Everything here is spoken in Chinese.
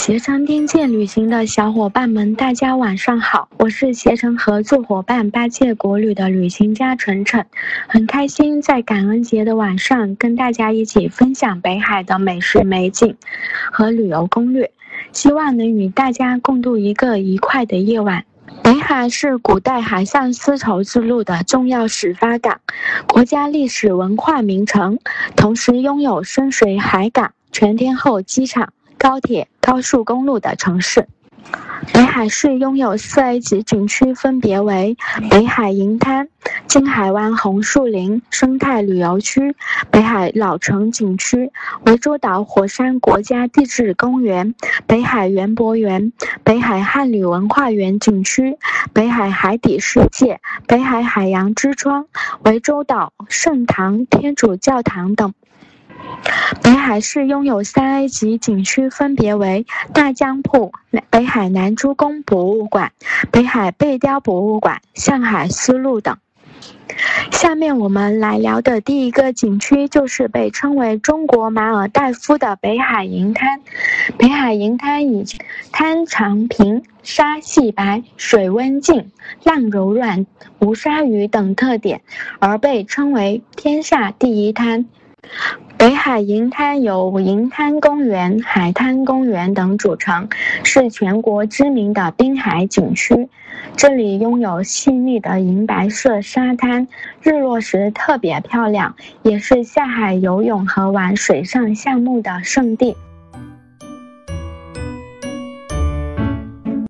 携程天界旅行的小伙伴们，大家晚上好！我是携程合作伙伴八戒国旅的旅行家晨晨，很开心在感恩节的晚上跟大家一起分享北海的美食美景和旅游攻略，希望能与大家共度一个愉快的夜晚。北海是古代海上丝绸之路的重要始发港，国家历史文化名城，同时拥有深水海港、全天候机场、高铁。高速公路的城市，北海市拥有四 A 级景区，分别为北海银滩、金海湾红树林生态旅游区、北海老城景区、涠洲岛火山国家地质公园、北海园博园、北海汉旅文化园景区、北海海底世界、北海海洋之窗、涠洲岛圣堂天主教堂等。北海市拥有三 A 级景区，分别为大江铺、北海南珠宫博物馆、北海贝雕博物馆、上海丝路等。下面我们来聊的第一个景区，就是被称为“中国马尔代夫”的北海银滩。北海银滩以滩长平、沙细白、水温静、浪柔软、无鲨鱼等特点，而被称为“天下第一滩”。北海银滩由银滩公园、海滩公园等组成，是全国知名的滨海景区。这里拥有细腻的银白色沙滩，日落时特别漂亮，也是下海游泳和玩水上项目的圣地。